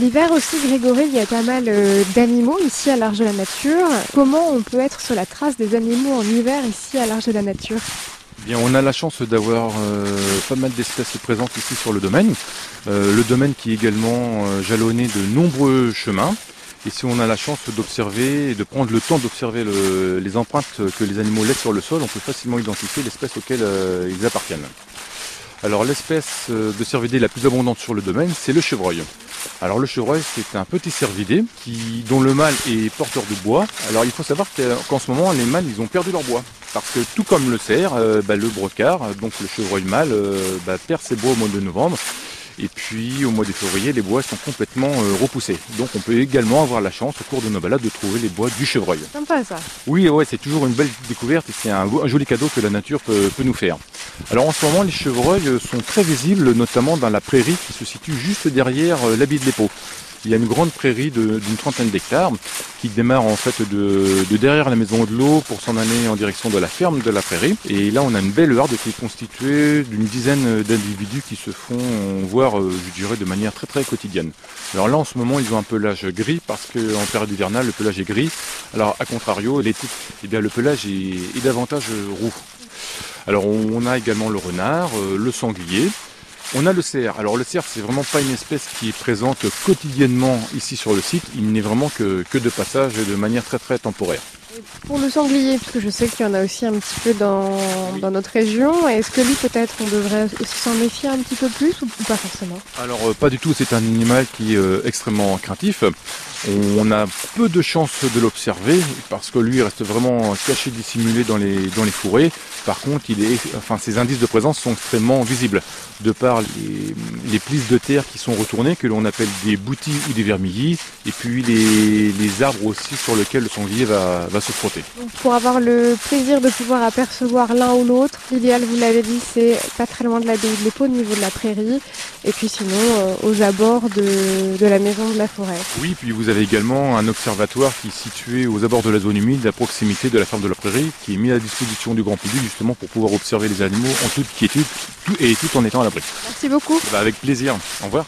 L'hiver aussi, Grégory, il y a pas mal euh, d'animaux ici à l'Arche de la Nature. Comment on peut être sur la trace des animaux en hiver ici à l'Arche de la Nature? Bien, on a la chance d'avoir euh, pas mal d'espèces présentes ici sur le domaine. Euh, le domaine qui est également jalonné de nombreux chemins. Et si on a la chance d'observer et de prendre le temps d'observer le- les empreintes que les animaux laissent sur le sol, on peut facilement identifier l'espèce auquel ils appartiennent. Alors l'espèce de cervidé la plus abondante sur le domaine, c'est le chevreuil. Alors le chevreuil, c'est un petit cervidé qui, dont le mâle est porteur de bois. Alors il faut savoir que- qu'en ce moment, les mâles, ils ont perdu leur bois. Parce que tout comme le cerf, euh, bah, le brocard, donc le chevreuil mâle, euh, bah, perd ses bois au mois de novembre. Et puis au mois de février, les bois sont complètement euh, repoussés. Donc on peut également avoir la chance au cours de nos balades de trouver les bois du chevreuil. Sympa ça. Oui, ouais, c'est toujours une belle découverte et c'est un, un joli cadeau que la nature peut, peut nous faire. Alors en ce moment, les chevreuils euh, sont très visibles, notamment dans la prairie qui se situe juste derrière euh, l'habit de l'Épau. Il y a une grande prairie d'une trentaine d'hectares qui démarre en fait de, de derrière la maison de l'eau pour s'en aller en direction de la ferme de la prairie. Et là, on a une belle harde qui est constituée d'une dizaine d'individus qui se font voir, euh, je dirais, de manière très très quotidienne. Alors là, en ce moment, ils ont un pelage gris parce qu'en période hivernale, le pelage est gris. Alors, à contrario, l'été, eh bien, le pelage est, est davantage roux. Alors, on a également le renard, euh, le sanglier. On a le cerf. Alors, le cerf, c'est vraiment pas une espèce qui est présente quotidiennement ici sur le site. Il n'est vraiment que, que de passage et de manière très très temporaire. Pour le sanglier, parce que je sais qu'il y en a aussi un petit peu dans, notre région, est-ce que lui peut-être on devrait aussi s'en méfier un petit peu plus ou, pas forcément? Alors euh, pas du tout, c'est un animal qui est euh, extrêmement craintif. On a peu de chances de l'observer parce que lui il reste vraiment caché, dissimulé dans les dans les fourrés. Par contre, il est, enfin ses indices de présence sont extrêmement visibles de par les, les plisses de terre qui sont retournées que l'on appelle des boutis ou des vermillis et puis les, les arbres aussi sur lesquels le sanglier va, va se frotter. Donc, Pour avoir le plaisir de pouvoir apercevoir l'un ou l'autre, l'idéal, vous l'avez dit, c'est pas très loin de l'abbaye de l'Épau au niveau de la prairie, et puis sinon euh, aux abords de, de la maison de la forêt. Oui, puis vous avez également un observatoire qui est situé aux abords de la zone humide, à proximité de la ferme de la prairie, qui est mis à disposition du grand public justement pour pouvoir observer les animaux en toute quiétude tout- et tout en étant à l'abri. Merci beaucoup. Bah, avec plaisir. Au revoir.